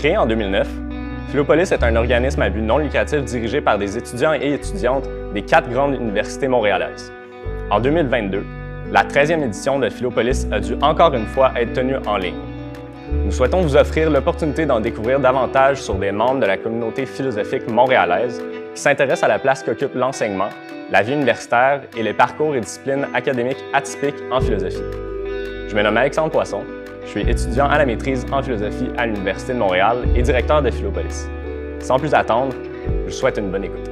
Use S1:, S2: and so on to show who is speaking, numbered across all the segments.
S1: Créé en 2009, Philopolis est un organisme à but non lucratif dirigé par des étudiants et étudiantes des quatre grandes universités montréalaises. En 2022, la 13e édition de Philopolis a dû encore une fois être tenue en ligne. Nous souhaitons vous offrir l'opportunité d'en découvrir davantage sur des membres de la communauté philosophique montréalaise qui s'intéressent à la place qu'occupe l'enseignement, la vie universitaire et les parcours et disciplines académiques atypiques en philosophie. Je me nomme Alexandre Poisson, je suis étudiant à la maîtrise en philosophie à l'Université de Montréal et directeur de Philopolis. Sans plus attendre, je vous souhaite une bonne écoute.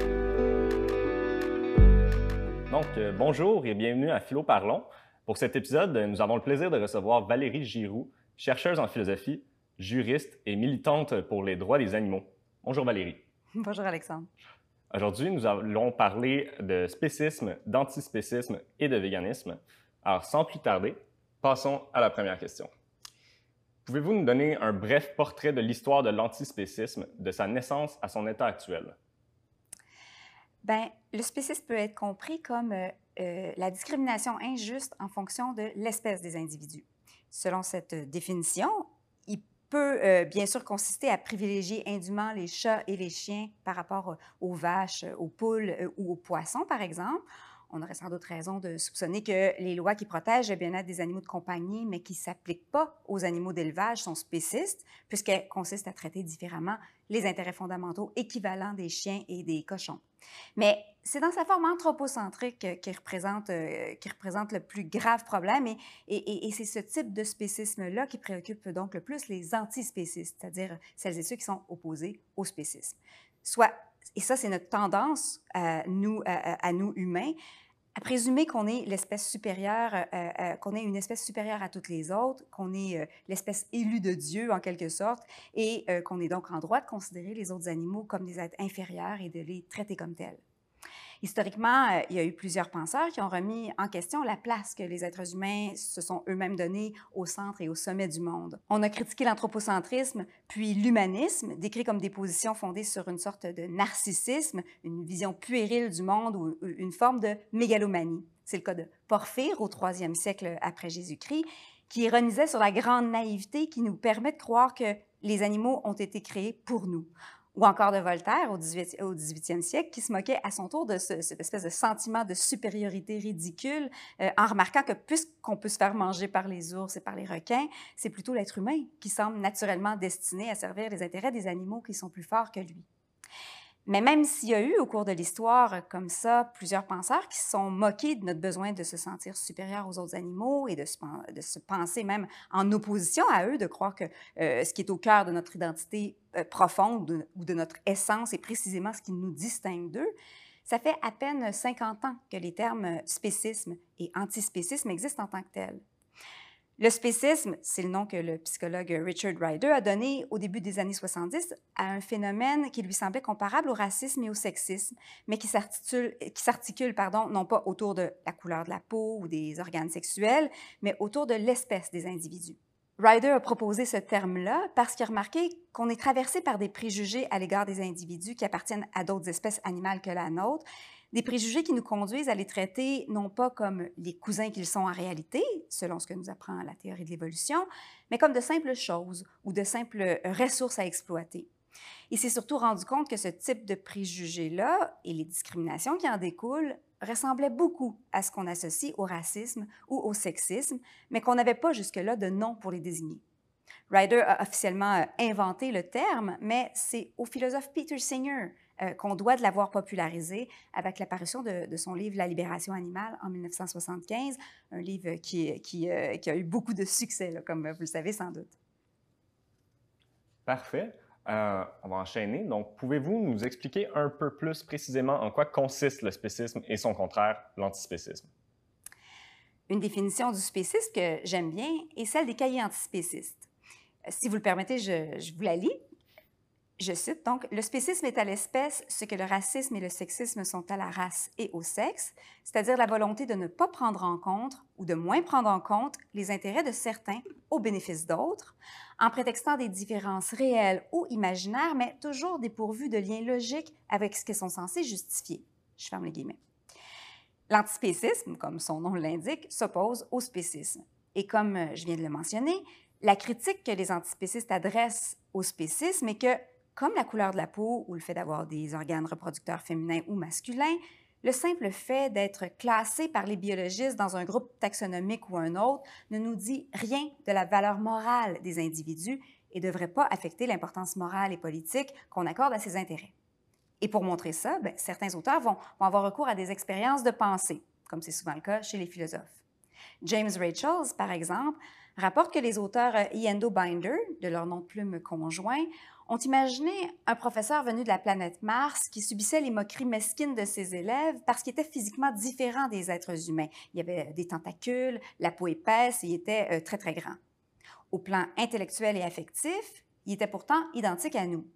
S1: Donc, euh, bonjour et bienvenue à Philo Parlons. Pour cet épisode, nous avons le plaisir de recevoir Valérie Giroux, chercheuse en philosophie, juriste et militante pour les droits des animaux. Bonjour Valérie.
S2: Bonjour Alexandre.
S1: Aujourd'hui, nous allons parler de spécisme, d'antispécisme et de véganisme. Alors, sans plus tarder, passons à la première question. Pouvez-vous nous donner un bref portrait de l'histoire de l'antispécisme, de sa naissance à son état actuel?
S2: Bien, le spécisme peut être compris comme euh, euh, la discrimination injuste en fonction de l'espèce des individus. Selon cette définition, il peut euh, bien sûr consister à privilégier indûment les chats et les chiens par rapport aux vaches, aux poules ou aux poissons, par exemple, on aurait sans doute raison de soupçonner que les lois qui protègent le bien-être des animaux de compagnie, mais qui ne s'appliquent pas aux animaux d'élevage, sont spécistes, puisqu'elles consistent à traiter différemment les intérêts fondamentaux équivalents des chiens et des cochons. Mais c'est dans sa forme anthropocentrique qui représente, euh, le plus grave problème, et c'est ce type de spécisme-là qui préoccupe donc le plus les antispécistes, c'est-à-dire celles et ceux qui sont opposés au spécisme. Soit et ça, c'est notre tendance, à nous, à, nous humains, à présumer qu'on est l'espèce supérieure, euh, euh, qu'on est une espèce supérieure à toutes les autres, qu'on est euh, l'espèce élue de Dieu en quelque sorte, et qu'on est donc en droit de considérer les autres animaux comme des êtres inférieurs et de les traiter comme tels. Historiquement, euh, il y a eu plusieurs penseurs qui ont remis en question la place que les êtres humains se sont eux-mêmes donnés au centre et au sommet du monde. On a critiqué l'anthropocentrisme, puis l'humanisme, décrit comme des positions fondées sur une sorte de narcissisme, une vision puérile du monde ou une forme de mégalomanie. C'est le cas de Porphyre au troisième siècle après Jésus-Christ, qui ironisait sur la grande naïveté qui nous permet de croire que les animaux ont été créés pour nous ou encore de Voltaire au, 18, au 18e siècle, qui se moquait à son tour de cette espèce de sentiment de supériorité ridicule, euh, en remarquant que puisqu'on peut se faire manger par les ours et par les requins, c'est plutôt l'être humain qui semble naturellement destiné à servir les intérêts des animaux qui sont plus forts que lui. Mais même s'il y a eu au cours de l'histoire, comme ça, plusieurs penseurs qui se sont moqués de notre besoin de se sentir supérieur aux autres animaux et de se, de se penser même en opposition à eux, de croire que euh, ce qui est au cœur de notre identité euh, profonde ou de notre essence est précisément ce qui nous distingue d'eux, ça fait à peine 50 ans que les termes spécisme et antispécisme existent en tant que tels. Le spécisme, c'est le nom que le psychologue Richard Ryder a donné au début des années 70 à un phénomène qui lui semblait comparable au racisme et au sexisme, mais qui s'articule, non pas autour de la couleur de la peau ou des organes sexuels, mais autour de l'espèce des individus. Ryder a proposé ce terme-là parce qu'il a remarqué qu'on est traversé par des préjugés à l'égard des individus qui appartiennent à d'autres espèces animales que la nôtre des préjugés qui nous conduisent à les traiter non pas comme les cousins qu'ils sont en réalité, selon ce que nous apprend la théorie de l'évolution, mais comme de simples choses ou de simples ressources à exploiter. Il s'est surtout rendu compte que ce type de préjugés-là et les discriminations qui en découlent ressemblaient beaucoup à ce qu'on associe au racisme ou au sexisme, mais qu'on n'avait pas jusque-là de nom pour les désigner. Ryder a officiellement inventé le terme, mais c'est au philosophe Peter Singer euh, qu'on doit de l'avoir popularisé avec l'apparition de, son livre La libération animale en 1975, un livre qui, qui, euh, qui a eu beaucoup de succès, comme vous le savez sans doute.
S1: Parfait. Euh, on va enchaîner. Donc, pouvez-vous nous expliquer un peu plus précisément en quoi consiste le spécisme et son contraire, l'antispécisme?
S2: Une définition du spécisme que j'aime bien est celle des cahiers antispécistes. Si vous le permettez, je, je vous la lis. Je cite donc, le spécisme est à l'espèce ce que le racisme et le sexisme sont à la race et au sexe, c'est-à-dire la volonté de ne pas prendre en compte ou de moins prendre en compte les intérêts de certains au bénéfice d'autres, en prétextant des différences réelles ou imaginaires, mais toujours dépourvues de liens logiques avec ce qu'elles sont censées justifier. Je ferme les guillemets. L'antispécisme, comme son nom l'indique, s'oppose au spécisme. Et comme je viens de le mentionner, La critique que les antispécistes adressent au spécisme est que, comme la couleur de la peau ou le fait d'avoir des organes reproducteurs féminins ou masculins, le simple fait d'être classé par les biologistes dans un groupe taxonomique ou un autre ne nous dit rien de la valeur morale des individus et ne devrait pas affecter l'importance morale et politique qu'on accorde à ces intérêts. Et pour montrer ça, ben, certains auteurs vont, vont avoir recours à des expériences de pensée, comme c'est souvent le cas chez les philosophes. James Rachels, par exemple, rapporte que les auteurs Iendo Binder, de leur nom de plume conjoint, ont imaginé un professeur venu de la planète Mars qui subissait les moqueries mesquines de ses élèves parce qu'il était physiquement différent des êtres humains. Il avait des tentacules, la peau épaisse il était euh, très, très grand. Au plan intellectuel et affectif, il était pourtant identique à nous.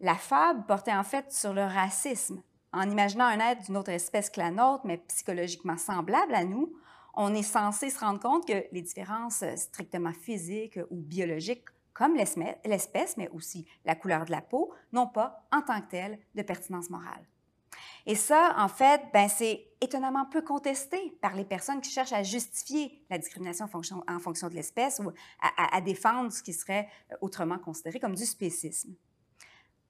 S2: La fable portait en fait sur le racisme. En imaginant un être d'une autre espèce que la nôtre, mais psychologiquement semblable à nous, on est censé se rendre compte que les différences strictement physiques ou biologiques comme l'espèce, mais aussi la couleur de la peau, n'ont pas, en tant que telles, de pertinence morale. Et ça, en fait, ben, c'est étonnamment peu contesté par les personnes qui cherchent à justifier la discrimination en fonction, de l'espèce ou à, défendre ce qui serait autrement considéré comme du spécisme.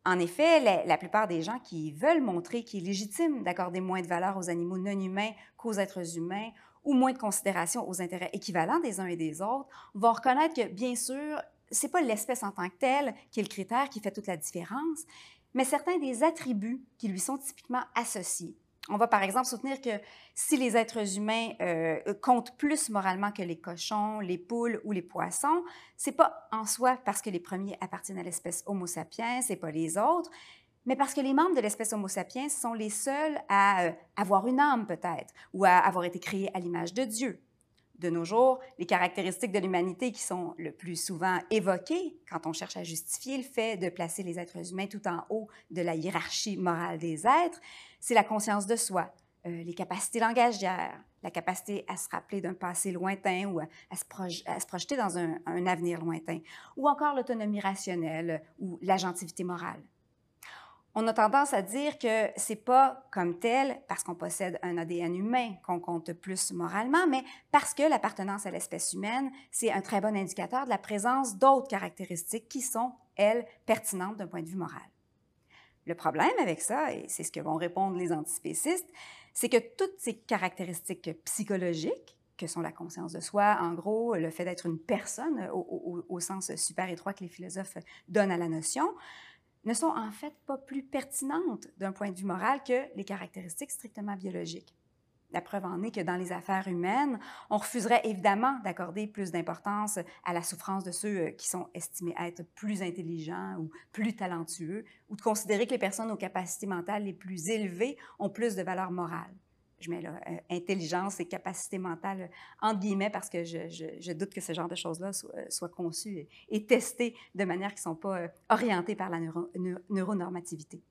S2: En effet, la plupart des gens qui veulent montrer qu'il est légitime d'accorder moins de valeur aux animaux non humains qu'aux êtres humains ou moins de considération aux intérêts équivalents des uns et des autres, vont reconnaître que, bien sûr, c'est pas l'espèce en tant que telle qui est le critère qui fait toute la différence, mais certains des attributs qui lui sont typiquement associés. On va par exemple soutenir que si les êtres humains euh, comptent plus moralement que les cochons, les poules ou les poissons, c'est pas en soi parce que les premiers appartiennent à l'espèce Homo sapiens et pas les autres, mais parce que les membres de l'espèce Homo sapiens sont les seuls à euh, avoir une âme peut-être ou à avoir été créés à l'image de Dieu de nos jours, les caractéristiques de l'humanité qui sont le plus souvent évoquées quand on cherche à justifier le fait de placer les êtres humains tout en haut de la hiérarchie morale des êtres, c'est la conscience de soi, euh, les capacités langagières, la capacité à se rappeler d'un passé lointain ou à, se, projeter dans un, un avenir lointain, ou encore l'autonomie rationnelle ou l'agentivité morale on a tendance à dire que c'est pas comme tel parce qu'on possède un ADN humain qu'on compte plus moralement, mais parce que l'appartenance à l'espèce humaine, c'est un très bon indicateur de la présence d'autres caractéristiques qui sont, elles, pertinentes d'un point de vue moral. Le problème avec ça, et c'est ce que vont répondre les antispécistes, c'est que toutes ces caractéristiques psychologiques, que sont la conscience de soi, en gros, le fait d'être une personne au, au, sens super étroit que les philosophes donnent à la notion, ne sont en fait pas plus pertinentes d'un point de vue moral que les caractéristiques strictement biologiques. La preuve en est que dans les affaires humaines, on refuserait évidemment d'accorder plus d'importance à la souffrance de ceux euh, qui sont estimés être plus intelligents ou plus talentueux, ou de considérer que les personnes aux capacités mentales les plus élevées ont plus de valeur morale je mets là, euh, intelligence et capacité mentale entre guillemets parce que je, doute que ce genre de choses-là soient conçues et, testées de manière qui ne sont pas euh, orientées par la neuronormativité.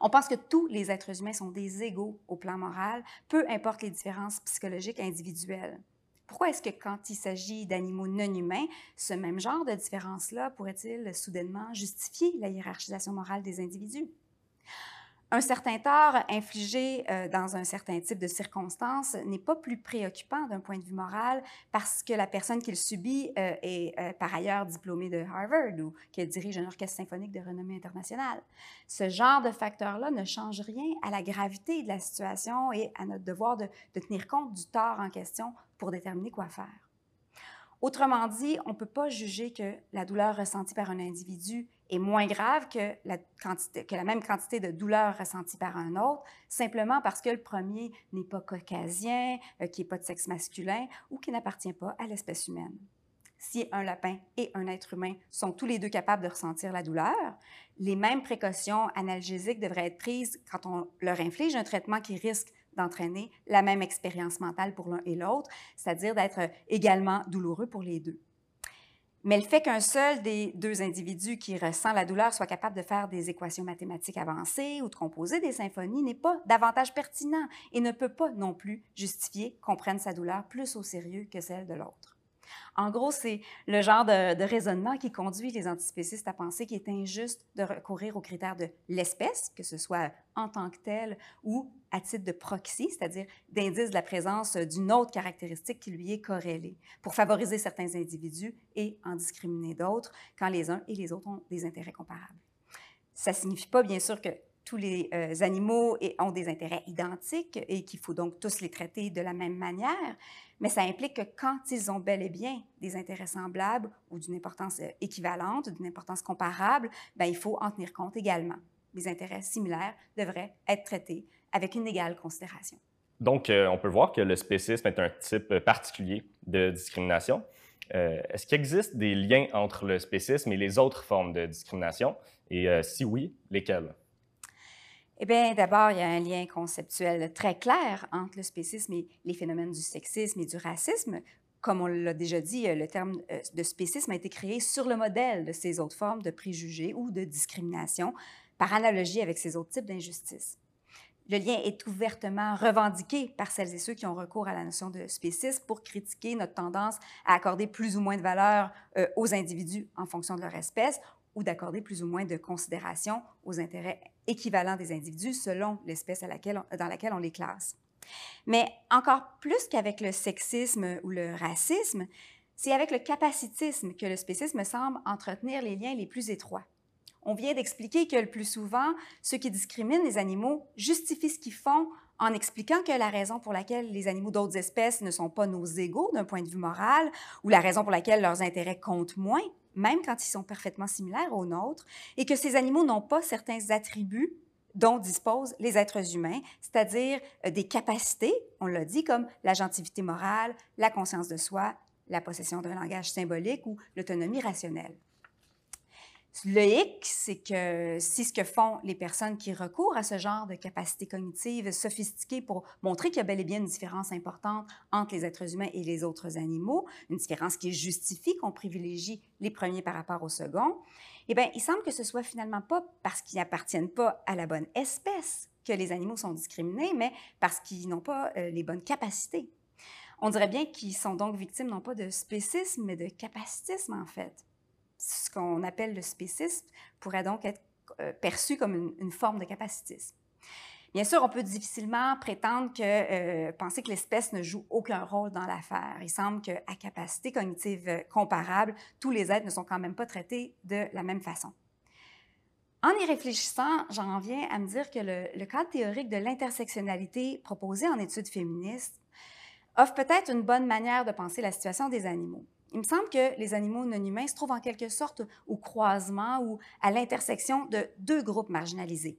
S2: On pense que tous les êtres humains sont des égaux au plan moral, peu importe les différences psychologiques individuelles. Pourquoi est-ce que quand il s'agit d'animaux non humains, ce même genre de différence-là pourrait-il soudainement justifier la hiérarchisation morale des individus? Un certain tort infligé euh, dans un certain type de circonstances n'est pas plus préoccupant d'un point de vue moral parce que la personne qui le subit euh, est euh, par ailleurs diplômée de Harvard ou qu'elle dirige un orchestre symphonique de renommée internationale. Ce genre de facteur-là ne change rien à la gravité de la situation et à notre devoir de tenir compte du tort en question pour déterminer quoi faire. Autrement dit, on ne peut pas juger que la douleur ressentie par un individu est moins grave que la, même quantité de douleur ressentie par un autre, simplement parce que le premier n'est pas caucasien, euh, qui n'est pas de sexe masculin ou qui n'appartient pas à l'espèce humaine. Si un lapin et un être humain sont tous les deux capables de ressentir la douleur, les mêmes précautions analgésiques devraient être prises quand on leur inflige un traitement qui risque d'entraîner la même expérience mentale pour l'un et l'autre, c'est-à-dire d'être également douloureux pour les deux. Mais le fait qu'un seul des deux individus qui ressent la douleur soit capable de faire des équations mathématiques avancées ou de composer des symphonies n'est pas davantage pertinent et ne peut pas non plus justifier qu'on prenne sa douleur plus au sérieux que celle de l'autre. En gros, c'est le genre de, raisonnement qui conduit les antispécistes à penser qu'il est injuste de recourir aux critères de l'espèce, que ce soit en tant que tel ou à titre de proxy, c'est-à-dire d'indice de la présence d'une autre caractéristique qui lui est corrélée, pour favoriser certains individus et en discriminer d'autres quand les uns et les autres ont des intérêts comparables. Ça ne signifie pas, bien sûr, que tous les euh, animaux ont des intérêts identiques et qu'il faut donc tous les traiter de la même manière, mais ça implique que quand ils ont bel et bien des intérêts semblables ou d'une importance euh, équivalente d'une importance comparable, ben, il faut en tenir compte également. Les intérêts similaires devraient être traités avec une égale considération.
S1: Donc, euh, on peut voir que le spécisme est un type particulier de discrimination. Est-ce qu'il existe des liens entre le spécisme et les autres formes de discrimination? Et si oui, lesquels?
S2: Eh bien, d'abord, il y a un lien conceptuel très clair entre le spécisme et les phénomènes du sexisme et du racisme. Comme on l'a déjà dit, le terme euh, de spécisme a été créé sur le modèle de ces autres formes de préjugés ou de discrimination, par analogie avec ces autres types d'injustice. Le lien est ouvertement revendiqué par celles et ceux qui ont recours à la notion de spécisme pour critiquer notre tendance à accorder plus ou moins de valeur euh, aux individus en fonction de leur espèce ou d'accorder plus ou moins de considération aux intérêts équivalents des individus selon l'espèce dans laquelle on les classe. Mais encore plus qu'avec le sexisme ou le racisme, c'est avec le capacitisme que le spécisme semble entretenir les liens les plus étroits. On vient d'expliquer que le plus souvent, ceux qui discriminent les animaux justifient ce qu'ils font en expliquant que la raison pour laquelle les animaux d'autres espèces ne sont pas nos égaux d'un point de vue moral ou la raison pour laquelle leurs intérêts comptent moins, même quand ils sont parfaitement similaires aux nôtres, et que ces animaux n'ont pas certains attributs dont disposent les êtres humains, c'est-à-dire euh, des capacités, on l'a dit, comme la gentilité morale, la conscience de soi, la possession d'un langage symbolique ou l'autonomie rationnelle. Le hic, c'est que si ce que font les personnes qui recourent à ce genre de capacités cognitives sophistiquées pour montrer qu'il y a bel et bien une différence importante entre les êtres humains et les autres animaux, une différence qui justifie qu'on privilégie les premiers par rapport aux seconds, eh bien, il semble que ce soit finalement pas parce qu'ils n'appartiennent pas à la bonne espèce que les animaux sont discriminés, mais parce qu'ils n'ont pas euh, les bonnes capacités. On dirait bien qu'ils sont donc victimes non pas de spécisme, mais de capacitisme en fait ce qu'on appelle le spécisme pourrait donc être euh, perçu comme une, forme de capacitisme. Bien sûr, on peut difficilement prétendre que euh, penser que l'espèce ne joue aucun rôle dans l'affaire. Il semble qu'à capacité cognitive euh, comparable, tous les êtres ne sont quand même pas traités de la même façon. En y réfléchissant, j'en viens à me dire que le, le cadre théorique de l'intersectionnalité proposé en études féministes offre peut-être une bonne manière de penser la situation des animaux. Il me semble que les animaux non humains se trouvent en quelque sorte au croisement ou à l'intersection de deux groupes marginalisés.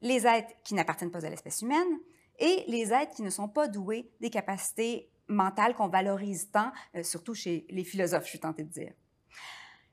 S2: Les êtres qui n'appartiennent pas à l'espèce humaine et les êtres qui ne sont pas doués des capacités mentales qu'on valorise tant, euh, surtout chez les philosophes, je suis tentée de dire.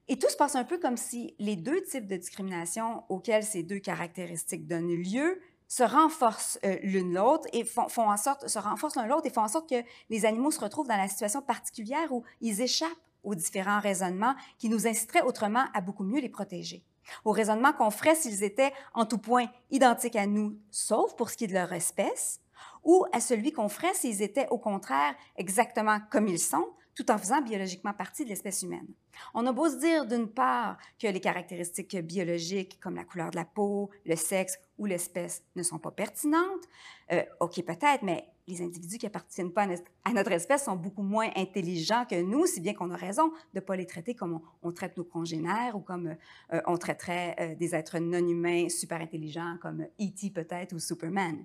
S2: Et tout se passe un peu comme si les deux types de discrimination auxquels ces deux caractéristiques donnent lieu se renforcent euh, l'une l'autre et font, en sorte, se renforcent l'un l'autre et font en sorte que les animaux se retrouvent dans la situation particulière où ils échappent aux différents raisonnements qui nous inciteraient autrement à beaucoup mieux les protéger. Aux raisonnements qu'on ferait s'ils étaient en tout point identiques à nous, sauf pour ce qui est de leur espèce, ou à celui qu'on ferait s'ils étaient au contraire exactement comme ils sont, tout en faisant biologiquement partie de l'espèce humaine. On a beau se dire d'une part que les caractéristiques biologiques comme la couleur de la peau, le sexe ou l'espèce ne sont pas pertinentes, euh, ok peut-être, mais les individus qui appartiennent pas à notre espèce sont beaucoup moins intelligents que nous, si bien qu'on a raison de ne pas les traiter comme on, traite nos congénères ou comme euh, on traiterait euh, des êtres non humains super intelligents comme E.T. peut-être ou Superman.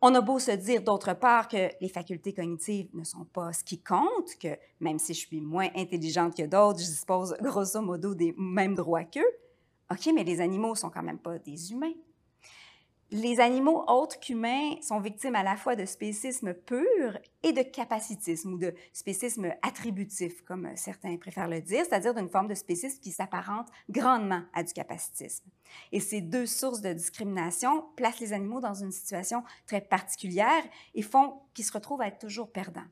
S2: On a beau se dire d'autre part que les facultés cognitives ne sont pas ce qui compte, que même si je suis moins intelligente que d'autres, je dispose grosso modo des mêmes droits qu'eux. OK, mais les animaux sont quand même pas des humains. Les animaux autres qu'humains sont victimes à la fois de spécisme pur et de capacitisme ou de spécisme attributif, comme certains préfèrent le dire, c'est-à-dire d'une forme de spécisme qui s'apparente grandement à du capacitisme. Et ces deux sources de discrimination placent les animaux dans une situation très particulière et font qu'ils se retrouvent à être toujours perdants.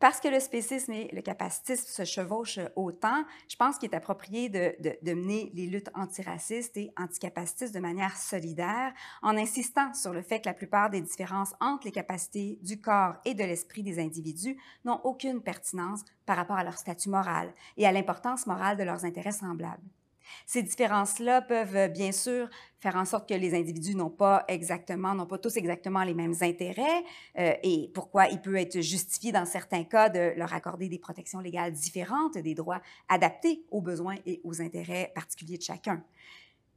S2: Parce que le spécisme et le capacitisme se chevauchent autant, je pense qu'il est approprié de, mener les luttes antiracistes et anticapacitistes de manière solidaire, en insistant sur le fait que la plupart des différences entre les capacités du corps et de l'esprit des individus n'ont aucune pertinence par rapport à leur statut moral et à l'importance morale de leurs intérêts semblables. Ces différences-là peuvent euh, bien sûr faire en sorte que les individus n'ont pas exactement, n'ont pas tous exactement les mêmes intérêts euh, et pourquoi il peut être justifié dans certains cas de leur accorder des protections légales différentes, des droits adaptés aux besoins et aux intérêts particuliers de chacun.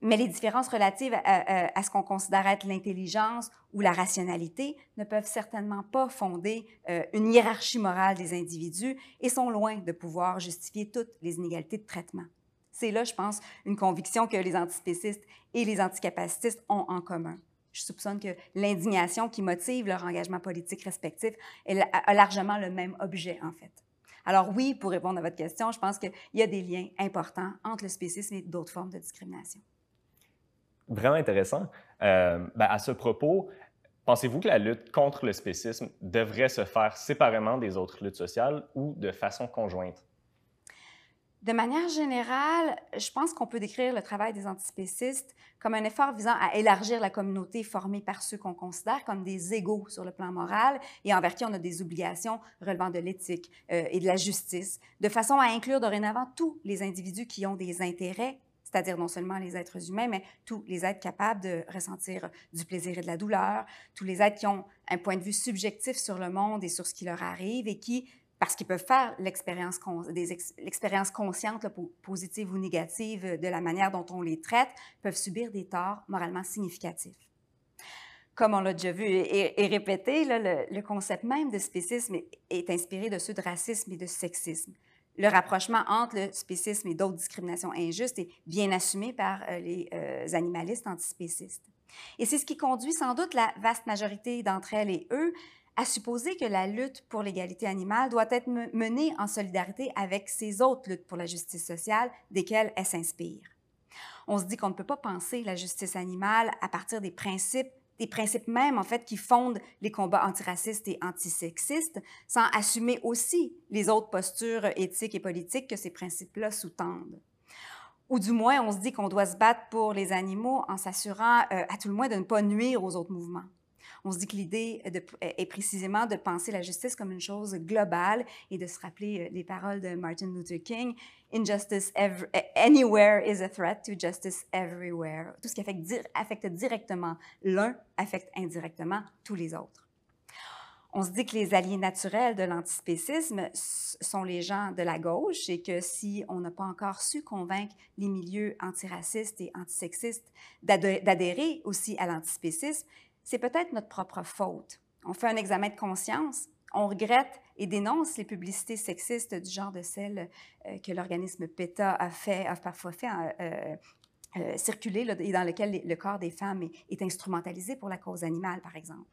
S2: Mais les différences relatives à, ce qu'on considère être l'intelligence ou la rationalité ne peuvent certainement pas fonder euh, une hiérarchie morale des individus et sont loin de pouvoir justifier toutes les inégalités de traitement. C'est là, je pense, une conviction que les antispécistes et les anticapacitistes ont en commun. Je soupçonne que l'indignation qui motive leur engagement politique respectif a largement le même objet, en fait. Alors oui, pour répondre à votre question, je pense qu'il y a des liens importants entre le spécisme et d'autres formes de discrimination.
S1: Vraiment intéressant. Euh, ben, à ce propos, pensez-vous que la lutte contre le spécisme devrait se faire séparément des autres luttes sociales ou de façon conjointe?
S2: De manière générale, je pense qu'on peut décrire le travail des antispécistes comme un effort visant à élargir la communauté formée par ceux qu'on considère comme des égaux sur le plan moral et envers qui on a des obligations relevant de l'éthique euh, et de la justice, de façon à inclure dorénavant tous les individus qui ont des intérêts c'est-à-dire non seulement les êtres humains, mais tous les êtres capables de ressentir du plaisir et de la douleur, tous les êtres qui ont un point de vue subjectif sur le monde et sur ce qui leur arrive et qui parce qu'ils peuvent faire l'expérience consciente, positive ou négative, de la manière dont on les traite, peuvent subir des torts moralement significatifs. Comme on l'a déjà vu et, répété, le, concept même de spécisme est, inspiré de ceux de racisme et de sexisme. Le rapprochement entre le spécisme et d'autres discriminations injustes est bien assumé par euh, les euh, animalistes antispécistes. Et c'est ce qui conduit sans doute la vaste majorité d'entre elles et eux à supposer que la lutte pour l'égalité animale doit être menée en solidarité avec ces autres luttes pour la justice sociale desquelles elle s'inspire. On se dit qu'on ne peut pas penser la justice animale à partir des principes des principes mêmes, en fait, qui fondent les combats antiracistes et antisexistes, sans assumer aussi les autres postures éthiques et politiques que ces principes-là sous-tendent. Ou du moins, on se dit qu'on doit se battre pour les animaux en s'assurant, euh, à tout le moins, de ne pas nuire aux autres mouvements. On se dit que l'idée est précisément de penser la justice comme une chose globale et de se rappeler euh, les paroles de Martin Luther King Injustice anywhere is a threat to justice everywhere. Tout ce qui affecte, affecte directement l'un affecte indirectement tous les autres. On se dit que les alliés naturels de l'antispécisme sont les gens de la gauche et que si on n'a pas encore su convaincre les milieux antiracistes et antisexistes d'adhérer aussi à l'antispécisme, c'est peut-être notre propre faute. On fait un examen de conscience, on regrette et dénonce les publicités sexistes du genre de celles euh, que l'organisme PETA a, fait, a parfois fait euh, euh, circuler et dans lesquelles le corps des femmes est instrumentalisé pour la cause animale, par exemple.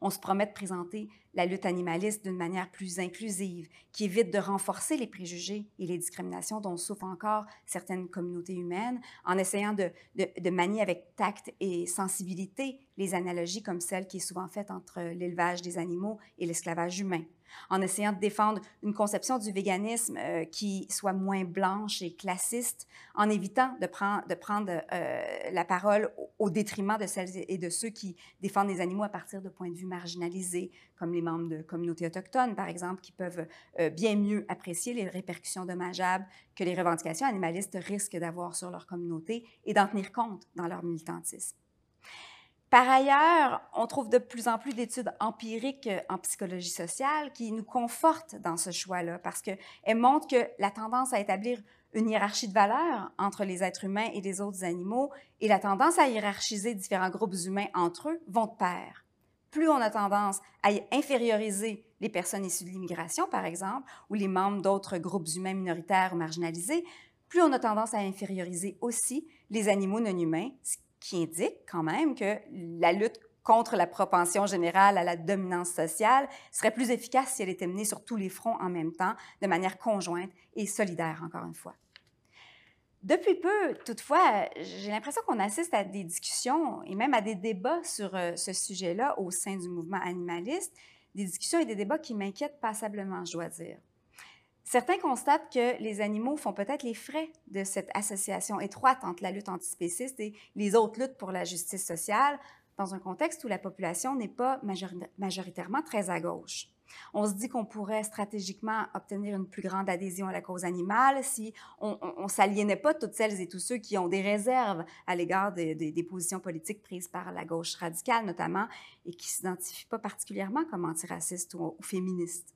S2: On se promet de présenter la lutte animaliste d'une manière plus inclusive, qui évite de renforcer les préjugés et les discriminations dont souffrent encore certaines communautés humaines, en essayant de, manier avec tact et sensibilité les analogies comme celle qui est souvent faite entre l'élevage des animaux et l'esclavage humain en essayant de défendre une conception du véganisme euh, qui soit moins blanche et classiste, en évitant de, prendre, euh, la parole au, détriment de celles et de ceux qui défendent les animaux à partir de points de vue marginalisés, comme les membres de communautés autochtones, par exemple, qui peuvent euh, bien mieux apprécier les répercussions dommageables que les revendications animalistes risquent d'avoir sur leur communauté et d'en tenir compte dans leur militantisme. Par ailleurs, on trouve de plus en plus d'études empiriques euh, en psychologie sociale qui nous confortent dans ce choix-là parce qu'elles montrent que la tendance à établir une hiérarchie de valeurs entre les êtres humains et les autres animaux et la tendance à hiérarchiser différents groupes humains entre eux vont de pair. Plus on a tendance à inférioriser les personnes issues de l'immigration, par exemple, ou les membres d'autres groupes humains minoritaires ou marginalisés, plus on a tendance à inférioriser aussi les animaux non humains, qui indique quand même que la lutte contre la propension générale à la dominance sociale serait plus efficace si elle était menée sur tous les fronts en même temps, de manière conjointe et solidaire, encore une fois. Depuis peu, toutefois, j'ai l'impression qu'on assiste à des discussions et même à des débats sur euh, ce sujet-là au sein du mouvement animaliste, des discussions et des débats qui m'inquiètent passablement, je dois dire. Certains constatent que les animaux font peut-être les frais de cette association étroite entre la lutte antispéciste et les autres luttes pour la justice sociale, dans un contexte où la population n'est pas majoritairement très à gauche. On se dit qu'on pourrait stratégiquement obtenir une plus grande adhésion à la cause animale si on ne s'aliénait pas toutes celles et tous ceux qui ont des réserves à l'égard des positions politiques prises par la gauche radicale notamment et qui s'identifient pas particulièrement comme antiracistes ou féministes.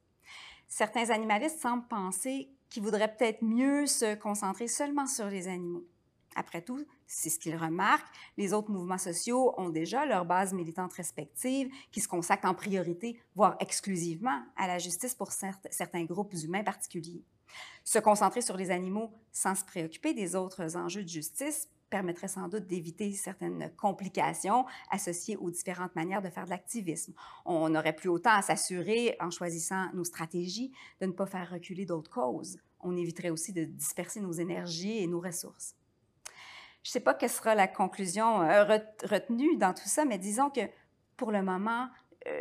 S2: Certains animalistes semblent penser qu'ils voudraient peut-être mieux se concentrer seulement sur les animaux. Après tout, c'est ce qu'ils remarquent. Les autres mouvements sociaux ont déjà leur base militante respective qui se consacrent en priorité, voire exclusivement, à la justice pour certains groupes humains particuliers. Se concentrer sur les animaux sans se préoccuper des autres enjeux de justice permettrait sans doute d'éviter certaines complications associées aux différentes manières de faire de l'activisme. On n'aurait plus autant à s'assurer, en choisissant nos stratégies, de ne pas faire reculer d'autres causes. On éviterait aussi de disperser nos énergies et nos ressources. Je ne sais pas quelle sera la conclusion euh, retenue dans tout ça, mais disons que pour le moment,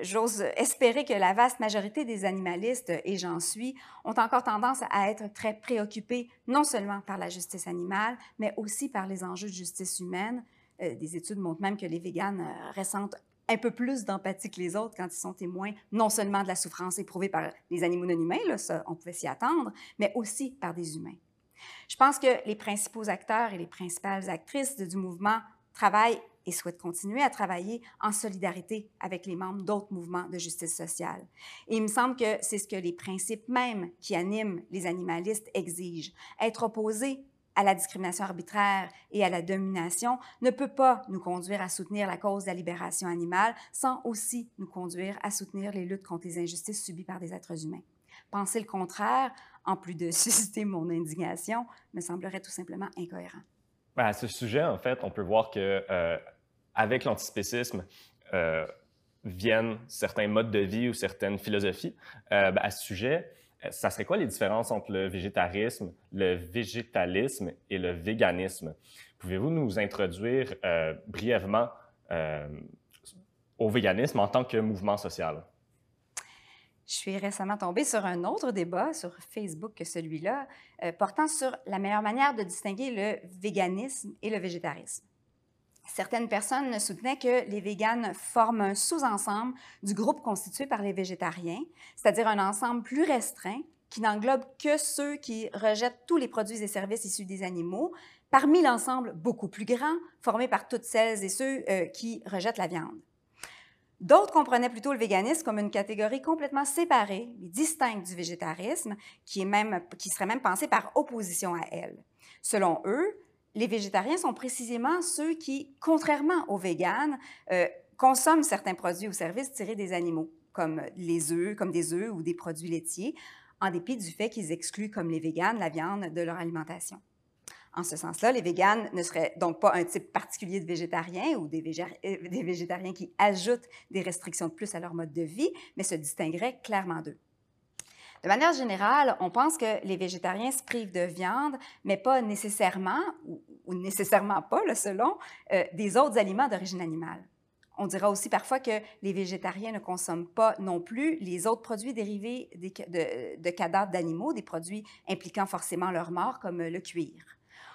S2: j'ose espérer que la vaste majorité des animalistes, et j'en suis, ont encore tendance à être très préoccupés non seulement par la justice animale, mais aussi par les enjeux de justice humaine. Euh, des études montrent même que les véganes ressentent un peu plus d'empathie que les autres quand ils sont témoins non seulement de la souffrance éprouvée par les animaux non humains, là, ça, on pouvait s'y attendre, mais aussi par des humains. Je pense que les principaux acteurs et les principales actrices du mouvement travaillent et souhaitent continuer à travailler en solidarité avec les membres d'autres mouvements de justice sociale. Et il me semble que c'est ce que les principes mêmes qui animent les animalistes exigent. Être opposé à la discrimination arbitraire et à la domination ne peut pas nous conduire à soutenir la cause de la libération animale sans aussi nous conduire à soutenir les luttes contre les injustices subies par des êtres humains. Penser le contraire, en plus de susciter mon indignation, me semblerait tout simplement incohérent.
S1: Ben, à ce sujet, en fait, on peut voir que euh, avec l'antispécisme euh, viennent certains modes de vie ou certaines philosophies. Euh, ben, à ce sujet, ça serait quoi les différences entre le végétarisme, le végétalisme et le véganisme? Pouvez-vous nous introduire brièvement au véganisme en tant que mouvement social?
S2: Je suis récemment tombée sur un autre débat sur Facebook que celui-là, euh, portant sur la meilleure manière de distinguer le véganisme et le végétarisme. Certaines personnes soutenaient que les véganes forment un sous-ensemble du groupe constitué par les végétariens, c'est-à-dire un ensemble plus restreint qui n'englobe que ceux qui rejettent tous les produits et services issus des animaux, parmi l'ensemble beaucoup plus grand formé par toutes celles et ceux euh, qui rejettent la viande. D'autres comprenaient plutôt le véganisme comme une catégorie complètement séparée, mais distincte du végétarisme, qui, est même, qui serait même pensée par opposition à elle. Selon eux, les végétariens sont précisément ceux qui, contrairement aux véganes, euh, consomment certains produits ou services tirés des animaux, comme les œufs, comme des œufs ou des produits laitiers, en dépit du fait qu'ils excluent, comme les véganes, la viande de leur alimentation. En ce sens-là, les véganes ne seraient donc pas un type particulier de végétariens ou euh, des, végétariens qui ajoutent des restrictions de plus à leur mode de vie, mais se distingueraient clairement d'eux. De manière générale, on pense que les végétariens se privent de viande, mais pas nécessairement, ou, nécessairement pas, selon, euh, des autres aliments d'origine animale. On dira aussi parfois que les végétariens ne consomment pas non plus les autres produits dérivés de, de cadavres d'animaux, des produits impliquant forcément leur mort, comme le cuir.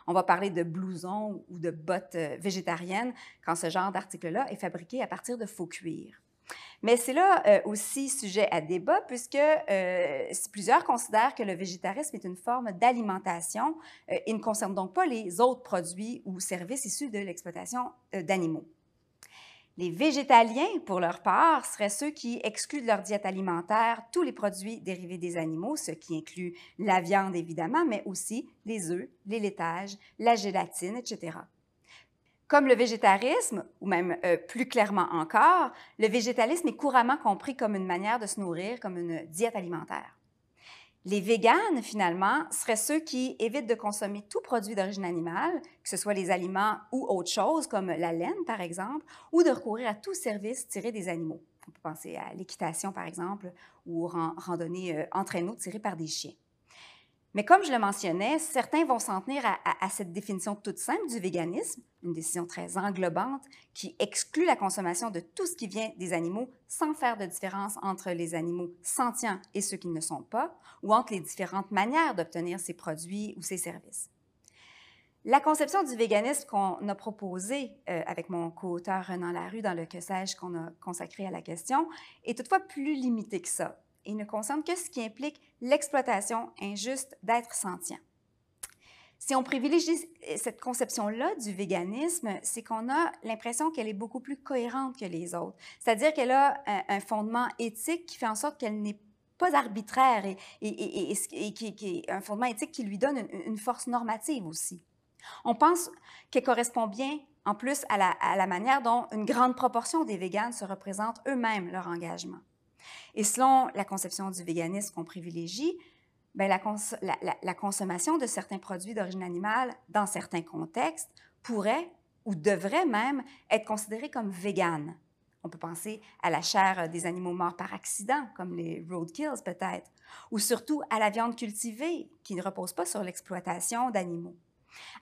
S2: On va parler de blousons ou de bottes euh, végétariennes quand ce genre d'article-là est fabriqué à partir de faux cuir. Mais c'est là euh, aussi sujet à débat puisque euh, plusieurs considèrent que le végétarisme est une forme d'alimentation et ne concerne donc pas les autres produits ou services issus de l'exploitation d'animaux. Les végétaliens, pour leur part, seraient ceux qui excluent de leur diète alimentaire tous les produits dérivés des animaux, ce qui inclut la viande évidemment, mais aussi les œufs, les laitages, la gélatine, etc. Comme le végétarisme, ou même euh, plus clairement encore, le végétalisme est couramment compris comme une manière de se nourrir, comme une diète alimentaire. Les véganes, finalement, seraient ceux qui évitent de consommer tout produit d'origine animale, que ce soit les aliments ou autre chose, comme la laine, par exemple, ou de recourir à tout service tiré des animaux. On peut penser à l'équitation, par exemple, ou randonnée euh, en traîneau tirée par des chiens. Mais comme je le mentionnais, certains vont s'en tenir à, cette définition toute simple du véganisme, une décision très englobante qui exclut la consommation de tout ce qui vient des animaux sans faire de différence entre les animaux sentients et ceux qui ne sont pas, ou entre les différentes manières d'obtenir ces produits ou ces services. La conception du véganisme qu'on a proposée euh, avec mon co-auteur Renan Larue dans le que sais-je qu'on a consacré à la question est toutefois plus limitée que ça et ne concerne que ce qui implique l'exploitation injuste d'êtres sentients. Si on privilégie cette conception-là du véganisme, c'est qu'on a l'impression qu'elle est beaucoup plus cohérente que les autres. C'est-à-dire qu'elle a un, fondement éthique qui fait en sorte qu'elle n'est pas arbitraire et, qui, est un fondement éthique qui lui donne une, une force normative aussi. On pense qu'elle correspond bien, en plus, à la, à la manière dont une grande proportion des véganes se représentent eux-mêmes leur engagement. Et selon la conception du véganisme qu'on privilégie, ben, la, consommation de certains produits d'origine animale dans certains contextes pourrait ou devrait même être considérée comme végane. On peut penser à la chair des animaux morts par accident, comme les roadkills peut-être, ou surtout à la viande cultivée, qui ne repose pas sur l'exploitation d'animaux.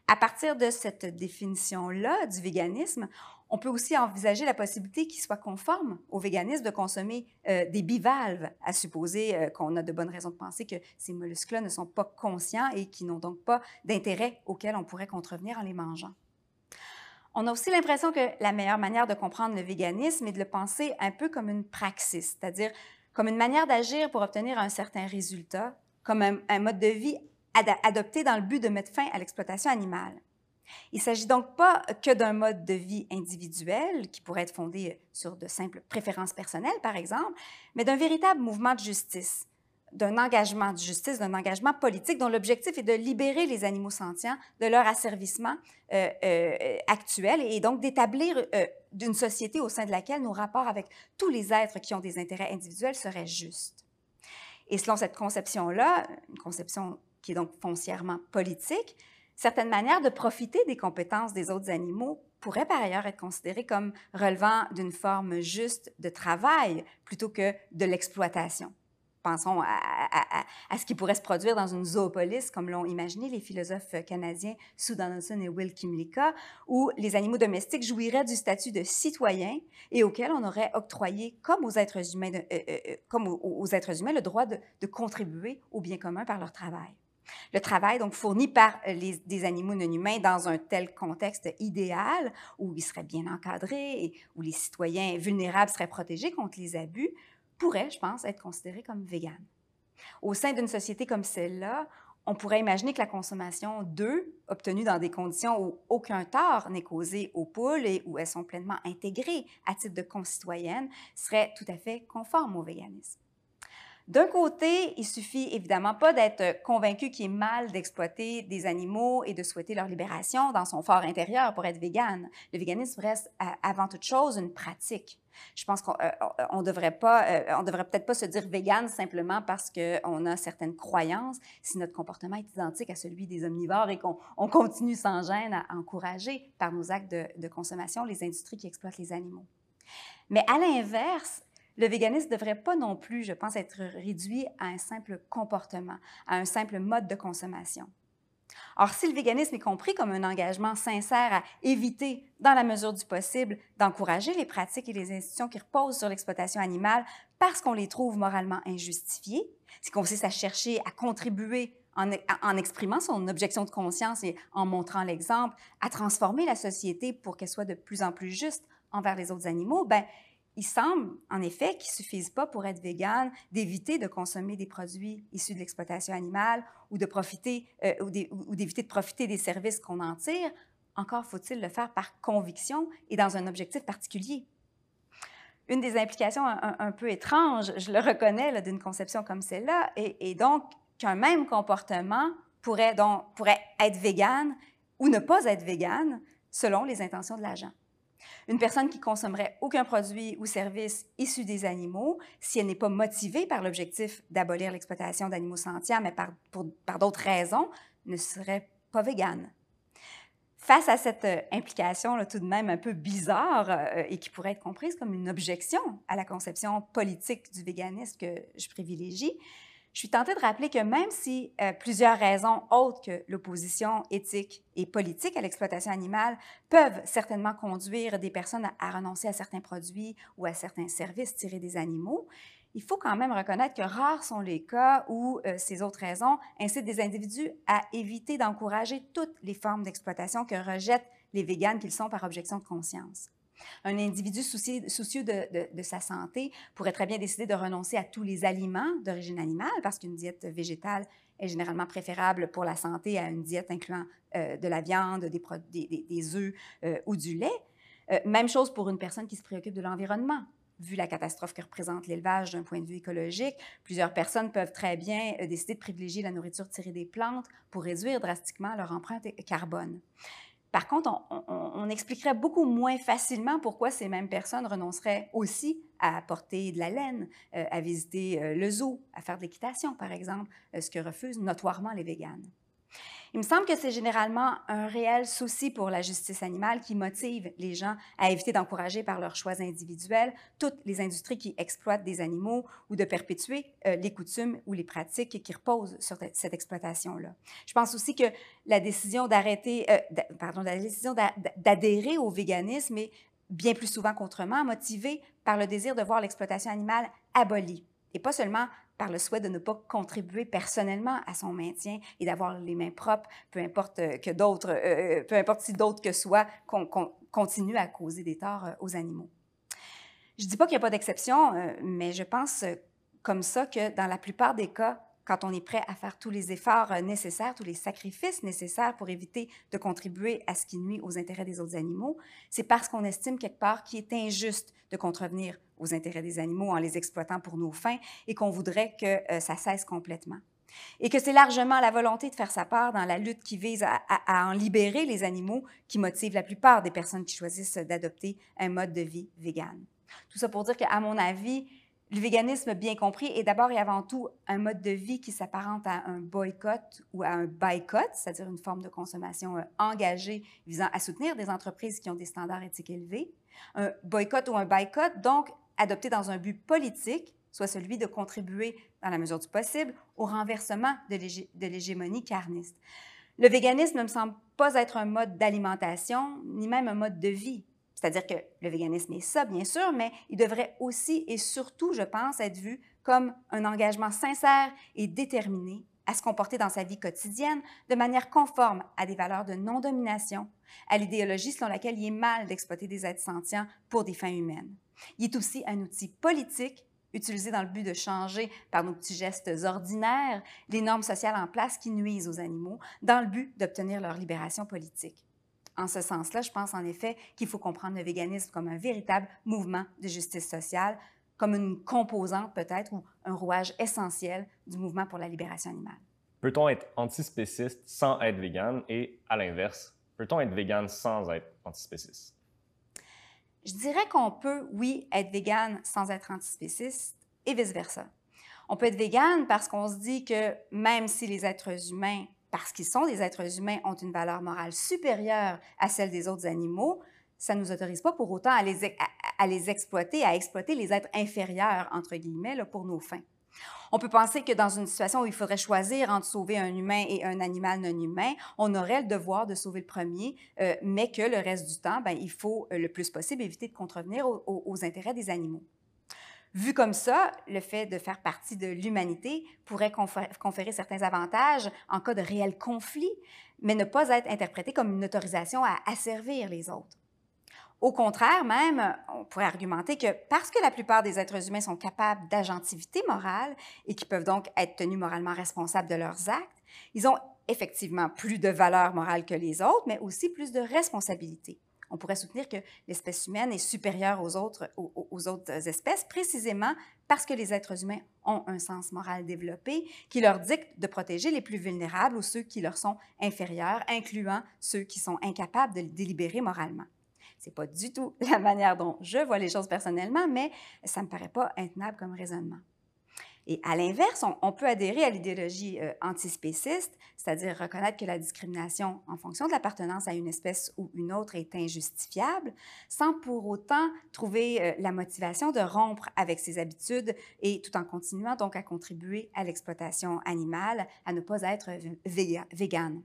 S2: À partir de cette définition-là du véganisme, on peut aussi envisager la possibilité qu'il soit conforme au véganisme de consommer euh, des bivalves, à supposer euh, qu'on a de bonnes raisons de penser que ces mollusques-là ne sont pas conscients et qui n'ont donc pas d'intérêt auquel on pourrait contrevenir en les mangeant. On a aussi l'impression que la meilleure manière de comprendre le véganisme est de le penser un peu comme une praxis, c'est-à-dire comme une manière d'agir pour obtenir un certain résultat, comme un mode de vie adopté dans le but de mettre fin à l'exploitation animale. Il ne s'agit donc pas que d'un mode de vie individuel qui pourrait être fondé sur de simples préférences personnelles, par exemple, mais d'un véritable mouvement de justice, d'un engagement de justice, d'un engagement politique dont l'objectif est de libérer les animaux sentients de leur asservissement euh, euh, actuel et donc d'établir euh, d'une société au sein de laquelle nos rapports avec tous les êtres qui ont des intérêts individuels seraient justes. Et selon cette conception-là, une conception qui est donc foncièrement politique, certaines manières de profiter des compétences des autres animaux pourraient par ailleurs être considérées comme relevant d'une forme juste de travail plutôt que de l'exploitation. Pensons à, ce qui pourrait se produire dans une zoopolis, comme l'ont imaginé les philosophes canadiens Sue Donaldson et Will Kimlicka, où les animaux domestiques jouiraient du statut de citoyens et auxquels on aurait octroyé, comme aux êtres humains, euh, euh, euh, comme aux, êtres humains le droit de contribuer au bien commun par leur travail. Le travail donc fourni par euh, des animaux non humains dans un tel contexte idéal où il serait bien encadré et où les citoyens vulnérables seraient protégés contre les abus pourrait, je pense, être considéré comme vegan. Au sein d'une société comme celle-là, on pourrait imaginer que la consommation d'œufs, obtenue dans des conditions où aucun tort n'est causé aux poules et où elles sont pleinement intégrées à titre de concitoyennes, serait tout à fait conforme au véganisme. D'un côté, il suffit évidemment pas d'être convaincu qu'il est mal d'exploiter des animaux et de souhaiter leur libération dans son fort intérieur pour être végane. Le véganisme reste avant toute chose une pratique. Je pense qu'on euh, euh, on devrait peut-être pas se dire végane simplement parce qu'on a certaines croyances. Si notre comportement est identique à celui des omnivores et qu'on continue sans gêne à encourager par nos actes de consommation les industries qui exploitent les animaux. Mais à l'inverse, le véganisme ne devrait pas non plus, je pense, être réduit à un simple comportement, à un simple mode de consommation. Or, si le véganisme est compris comme un engagement sincère à éviter, dans la mesure du possible, d'encourager les pratiques et les institutions qui reposent sur l'exploitation animale parce qu'on les trouve moralement injustifiées, si consiste à chercher à contribuer en, en, exprimant son objection de conscience et en montrant l'exemple, à transformer la société pour qu'elle soit de plus en plus juste envers les autres animaux, ben, il semble, en effet, qu'il ne suffise pas pour être végane d'éviter de consommer des produits issus de l'exploitation animale ou de profiter euh, ou d'éviter de profiter des services qu'on en tire. Encore faut-il le faire par conviction et dans un objectif particulier. Une des implications un, peu étranges, je le reconnais, d'une conception comme celle-là, est, donc qu'un même comportement pourrait, donc, pourrait être végane ou ne pas être végane selon les intentions de l'agent. Une personne qui consommerait aucun produit ou service issu des animaux, si elle n'est pas motivée par l'objectif d'abolir l'exploitation d'animaux sentients, mais par, par d'autres raisons, ne serait pas végane. Face à cette euh, implication là, tout de même un peu bizarre euh, et qui pourrait être comprise comme une objection à la conception politique du véganisme que je privilégie, je suis tentée de rappeler que même si euh, plusieurs raisons autres que l'opposition éthique et politique à l'exploitation animale peuvent certainement conduire des personnes à, renoncer à certains produits ou à certains services tirés des animaux, il faut quand même reconnaître que rares sont les cas où euh, ces autres raisons incitent des individus à éviter d'encourager toutes les formes d'exploitation que rejettent les véganes qu'ils sont par objection de conscience. Un individu soucieux, de, sa santé pourrait très bien décider de renoncer à tous les aliments d'origine animale parce qu'une diète végétale est généralement préférable pour la santé à une diète incluant euh, de la viande, des, des, œufs euh, ou du lait. Euh, même chose pour une personne qui se préoccupe de l'environnement. Vu la catastrophe que représente l'élevage d'un point de vue écologique, plusieurs personnes peuvent très bien décider de privilégier la nourriture tirée des plantes pour réduire drastiquement leur empreinte carbone. Par contre, on, expliquerait beaucoup moins facilement pourquoi ces mêmes personnes renonceraient aussi à porter de la laine, euh, à visiter euh, le zoo, à faire de l'équitation, par exemple, euh, ce que refusent notoirement les véganes. Il me semble que c'est généralement un réel souci pour la justice animale qui motive les gens à éviter d'encourager par leurs choix individuels toutes les industries qui exploitent des animaux ou de perpétuer euh, les coutumes ou les pratiques qui reposent sur cette exploitation-là. Je pense aussi que la décision d'arrêter, euh, pardon, la décision d'adhérer au véganisme est bien plus souvent qu'autrement motivée par le désir de voir l'exploitation animale abolie et pas seulement par le souhait de ne pas contribuer personnellement à son maintien et d'avoir les mains propres, peu importe euh, que d'autres, euh, euh, peu importe si d'autres que soi continuent à causer des torts aux animaux. Je ne dis pas qu'il n'y a pas d'exception, mais je pense comme ça que dans la plupart des cas, quand on est prêt à faire tous les efforts nécessaires, tous les sacrifices nécessaires pour éviter de contribuer à ce qui nuit aux intérêts des autres animaux, c'est parce qu'on estime quelque part qu'il est injuste de contrevenir aux intérêts des animaux en les exploitant pour nos fins et qu'on voudrait que euh, ça cesse complètement. Et que c'est largement la volonté de faire sa part dans la lutte qui vise à, en libérer les animaux qui motive la plupart des personnes qui choisissent d'adopter un mode de vie vegan. Tout ça pour dire qu'à mon avis, le véganisme, bien compris, est d'abord et avant tout un mode de vie qui s'apparente à un boycott ou à un boycott, c'est-à-dire une forme de consommation euh, engagée visant à soutenir des entreprises qui ont des standards éthiques élevés. Un boycott ou un boycott, donc, adopté dans un but politique, soit celui de contribuer, dans la mesure du possible, au renversement de l'hégémonie carniste. Le véganisme ne me semble pas être un mode d'alimentation, ni même un mode de vie. C'est-à-dire que le véganisme est ça, bien sûr, mais il devrait aussi et surtout, je pense, être vu comme un engagement sincère et déterminé à se comporter dans sa vie quotidienne de manière conforme à des valeurs de non-domination, à l'idéologie selon laquelle il est mal d'exploiter des êtres sentients pour des fins humaines. Il est aussi un outil politique utilisé dans le but de changer par nos petits gestes ordinaires les normes sociales en place qui nuisent aux animaux dans le but d'obtenir leur libération politique. En ce sens-là, je pense en effet qu'il faut comprendre le véganisme comme un véritable mouvement de justice sociale, comme une composante peut-être ou un rouage essentiel du mouvement pour la libération animale.
S1: Peut-on être antispéciste sans être vegan et, à l'inverse, peut-on être vegan sans être antispéciste?
S2: Je dirais qu'on peut, oui, être vegan sans être antispéciste et vice-versa. On peut être vegan parce qu'on se dit que même si les êtres humains parce qu'ils sont des êtres humains, ont une valeur morale supérieure à celle des autres animaux, ça ne nous autorise pas pour autant à les, exploiter, à exploiter les êtres inférieurs, entre guillemets, pour nos fins. On peut penser que dans une situation où il faudrait choisir entre sauver un humain et un animal non humain, on aurait le devoir de sauver le premier, euh, mais que le reste du temps, ben, il faut euh, le plus possible éviter de contrevenir aux intérêts des animaux. Vu comme ça, le fait de faire partie de l'humanité pourrait conférer certains avantages en cas de réel conflit, mais ne pas être interprété comme une autorisation à asservir les autres. Au contraire, même, on pourrait argumenter que parce que la plupart des êtres humains sont capables d'agentivité morale et qui peuvent donc être tenus moralement responsables de leurs actes, ils ont effectivement plus de valeur morale que les autres, mais aussi plus de responsabilité. On pourrait soutenir que l'espèce humaine est supérieure aux autres, aux, autres espèces précisément parce que les êtres humains ont un sens moral développé qui leur dicte de protéger les plus vulnérables ou ceux qui leur sont inférieurs, incluant ceux qui sont incapables de délibérer moralement. C'est pas du tout la manière dont je vois les choses personnellement, mais ça me paraît pas intenable comme raisonnement. Et à l'inverse, on, peut adhérer à l'idéologie euh, antispéciste, c'est-à-dire reconnaître que la discrimination en fonction de l'appartenance à une espèce ou une autre est injustifiable, sans pour autant trouver euh, la motivation de rompre avec ses habitudes et tout en continuant donc à contribuer à l'exploitation animale, à ne pas être végane.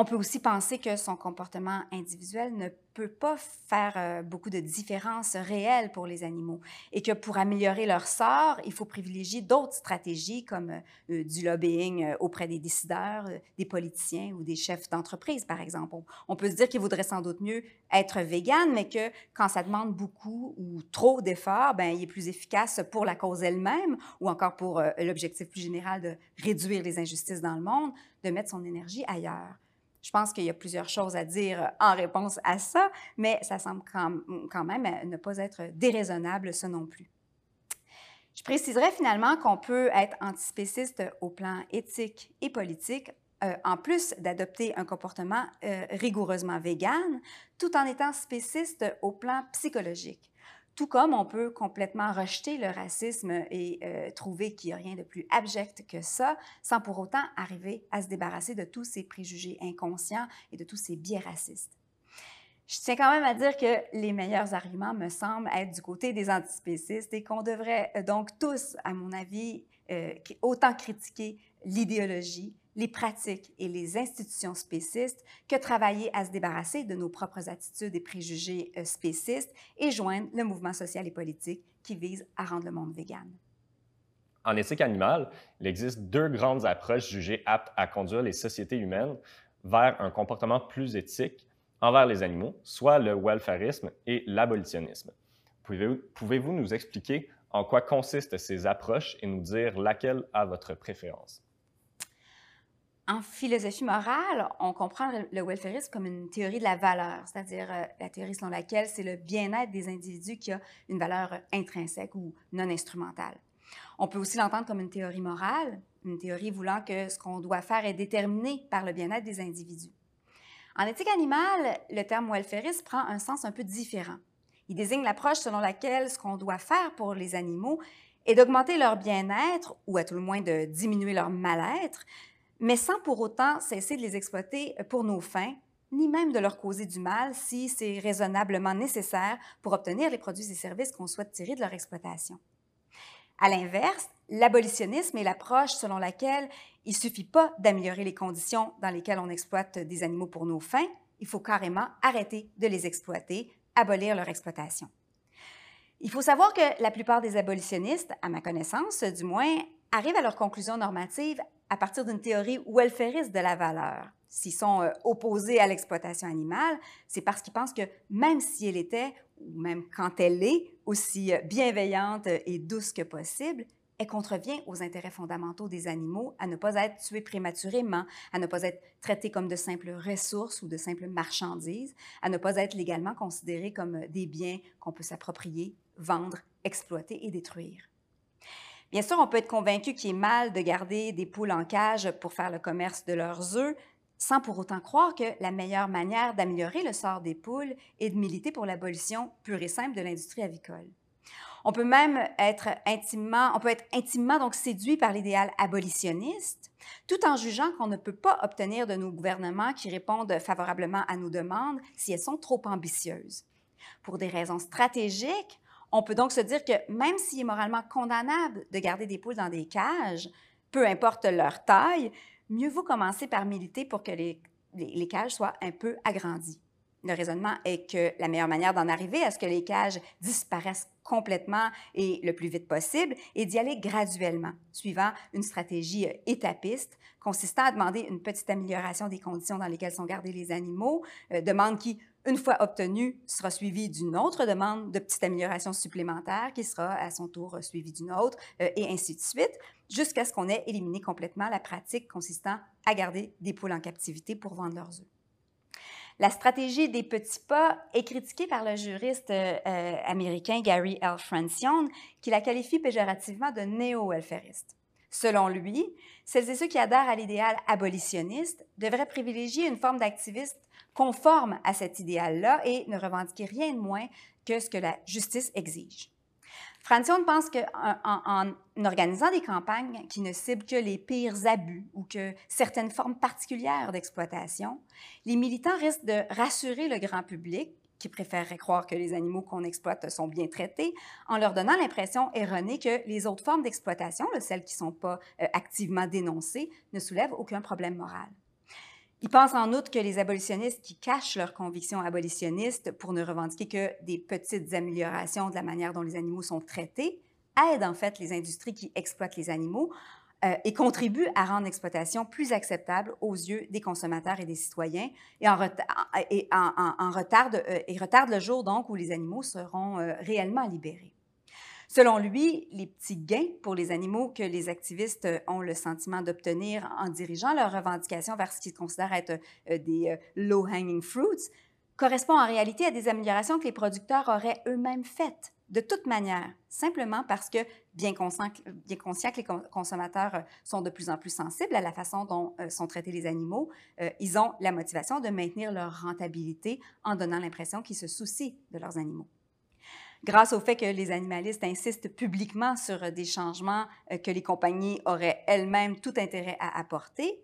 S2: On peut aussi penser que son comportement individuel ne peut pas faire euh, beaucoup de différences réelles pour les animaux et que pour améliorer leur sort, il faut privilégier d'autres stratégies comme euh, du lobbying euh, auprès des décideurs, des politiciens ou des chefs d'entreprise, par exemple. On, peut se dire qu'il vaudrait sans doute mieux être vegan, mais que quand ça demande beaucoup ou trop d'efforts, ben, il est plus efficace pour la cause elle-même ou encore pour l'objectif plus général de réduire les injustices dans le monde, de mettre son énergie ailleurs. Je pense qu'il y a plusieurs choses à dire en réponse à ça, mais ça semble quand même ne pas être déraisonnable, ça non plus. Je préciserai finalement qu'on peut être antispéciste au plan éthique et politique, euh, en plus d'adopter un comportement euh, rigoureusement vegan, tout en étant spéciste au plan psychologique. Tout comme on peut complètement rejeter le racisme et euh, trouver qu'il n'y a rien de plus abject que ça, sans pour autant arriver à se débarrasser de tous ces préjugés inconscients et de tous ces biais racistes. Je tiens quand même à dire que les meilleurs arguments me semblent être du côté des antispécistes et qu'on devrait euh, donc tous, à mon avis, euh, autant critiquer l'idéologie, les pratiques et les institutions spécistes que travailler à se débarrasser de nos propres attitudes et préjugés euh, spécistes et joindre le mouvement social et politique qui vise à rendre le monde vegan.
S1: En éthique animale, il existe deux grandes approches jugées aptes à conduire les sociétés humaines vers un comportement plus éthique envers les animaux, soit le welfarisme et l'abolitionnisme. Pouvez-vous nous expliquer en quoi consistent ces approches et nous dire laquelle a votre préférence?
S2: En philosophie morale, on comprend le welfarisme comme une théorie de la valeur, c'est-à-dire euh, la théorie selon laquelle c'est le bien-être des individus qui a une valeur intrinsèque ou non instrumentale. On peut aussi l'entendre comme une théorie morale, une théorie voulant que ce qu'on doit faire est déterminé par le bien-être des individus. En éthique animale, le terme welfarisme prend un sens un peu différent. Il désigne l'approche selon laquelle ce qu'on doit faire pour les animaux est d'augmenter leur bien-être, ou à tout le moins de diminuer leur mal-être, mais sans pour autant cesser de les exploiter pour nos fins, ni même de leur causer du mal si c'est raisonnablement nécessaire pour obtenir les produits et services qu'on souhaite tirer de leur exploitation. À l'inverse, l'abolitionnisme est l'approche selon laquelle il ne suffit pas d'améliorer les conditions dans lesquelles on exploite des animaux pour nos fins, il faut carrément arrêter de les exploiter, abolir leur exploitation. Il faut savoir que la plupart des abolitionnistes, à ma connaissance du moins, arrivent à leur conclusion normative à partir d'une théorie welfariste de la valeur. S'ils sont euh, opposés à l'exploitation animale, c'est parce qu'ils pensent que même si elle était, ou même quand elle est, aussi euh, bienveillante et douce que possible, elle contrevient aux intérêts fondamentaux des animaux à ne pas être tués prématurément, à ne pas être traités comme de simples ressources ou de simples marchandises, à ne pas être légalement considérés comme des biens qu'on peut s'approprier, vendre, exploiter et détruire. Bien sûr, on peut être convaincu qu'il est mal de garder des poules en cage pour faire le commerce de leurs œufs, sans pour autant croire que la meilleure manière d'améliorer le sort des poules est de militer pour l'abolition pure et simple de l'industrie avicole. On peut même être intimement, on peut être intimement donc séduit par l'idéal abolitionniste, tout en jugeant qu'on ne peut pas obtenir de nos gouvernements qui répondent favorablement à nos demandes si elles sont trop ambitieuses. Pour des raisons stratégiques, on peut donc se dire que même s'il est moralement condamnable de garder des poules dans des cages, peu importe leur taille, mieux vaut commencer par militer pour que les, les, cages soient un peu agrandies. Le raisonnement est que la meilleure manière d'en arriver à ce que les cages disparaissent complètement et le plus vite possible est d'y aller graduellement, suivant une stratégie euh, étapiste consistant à demander une petite amélioration des conditions dans lesquelles sont gardés les animaux, euh, demande qui, une fois obtenue, sera suivie d'une autre demande de petite amélioration supplémentaire qui sera à son tour euh, suivie d'une autre, et ainsi de suite, jusqu'à ce qu'on ait éliminé complètement la pratique consistant à garder des poules en captivité pour vendre leurs œufs. La stratégie des petits pas est critiquée par le juriste euh, américain Gary L. Francione, qui la qualifie péjorativement de néo-welfariste. Selon lui, celles et ceux qui adhèrent à l'idéal abolitionniste devraient privilégier une forme d'activiste conforme à cet idéal-là et ne revendiquer rien de moins que ce que la justice exige. Francione pense qu'en en, organisant des campagnes qui ne ciblent que les pires abus ou que certaines formes particulières d'exploitation, les militants risquent de rassurer le grand public qui préférerait croire que les animaux qu'on exploite sont bien traités, en leur donnant l'impression erronée que les autres formes d'exploitation, celles qui ne sont pas euh, activement dénoncées, ne soulèvent aucun problème moral. Il pense en outre que les abolitionnistes qui cachent leurs convictions abolitionnistes pour ne revendiquer que des petites améliorations de la manière dont les animaux sont traités aident en fait les industries qui exploitent les animaux euh, et contribuent à rendre l'exploitation plus acceptable aux yeux des consommateurs et des citoyens et, en, et en, retardent, euh, et retardent le jour donc où les animaux seront euh, réellement libérés. Selon lui, les petits gains pour les animaux que les activistes ont le sentiment d'obtenir en dirigeant leurs revendications vers ce qu'ils considèrent être euh, des euh, low-hanging fruits correspondent en réalité à des améliorations que les producteurs auraient eux-mêmes faites. De toute manière, simplement parce que, bien conscient, bien conscient que les consommateurs sont de plus en plus sensibles à la façon dont euh, sont traités les animaux, ils ont la motivation de maintenir leur rentabilité en donnant l'impression qu'ils se soucient de leurs animaux grâce au fait que les animalistes insistent publiquement sur des changements euh, que les compagnies auraient elles-mêmes tout intérêt à apporter,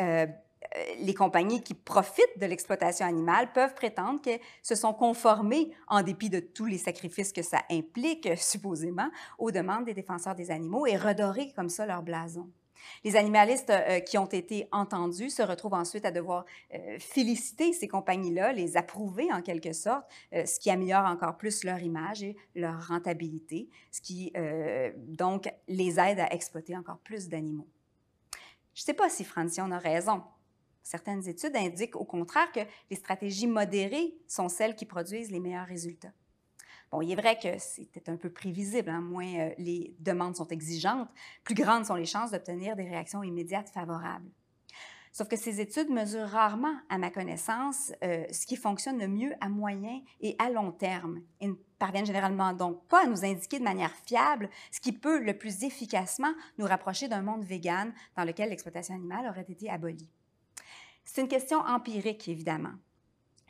S2: euh, euh, les compagnies qui profitent de l'exploitation animale peuvent prétendre qu'elles se sont conformées, en dépit de tous les sacrifices que ça implique, supposément, aux demandes des défenseurs des animaux et redorer comme ça leur blason. Les animalistes euh, qui ont été entendus se retrouvent ensuite à devoir euh, féliciter ces compagnies-là, les approuver en quelque sorte, euh, ce qui améliore encore plus leur image et leur rentabilité, ce qui donc les aide à exploiter encore plus d'animaux. Je ne sais pas si Francione a raison. Certaines études indiquent au contraire que les stratégies modérées sont celles qui produisent les meilleurs résultats. Bon, il est vrai que c'était un peu prévisible, hein, moins euh, les demandes sont exigeantes, plus grandes sont les chances d'obtenir des réactions immédiates favorables. Sauf que ces études mesurent rarement, à ma connaissance, euh, ce qui fonctionne le mieux à moyen et à long terme et ne parviennent généralement donc pas à nous indiquer de manière fiable ce qui peut le plus efficacement nous rapprocher d'un monde vegan dans lequel l'exploitation animale aurait été abolie. C'est une question empirique, évidemment.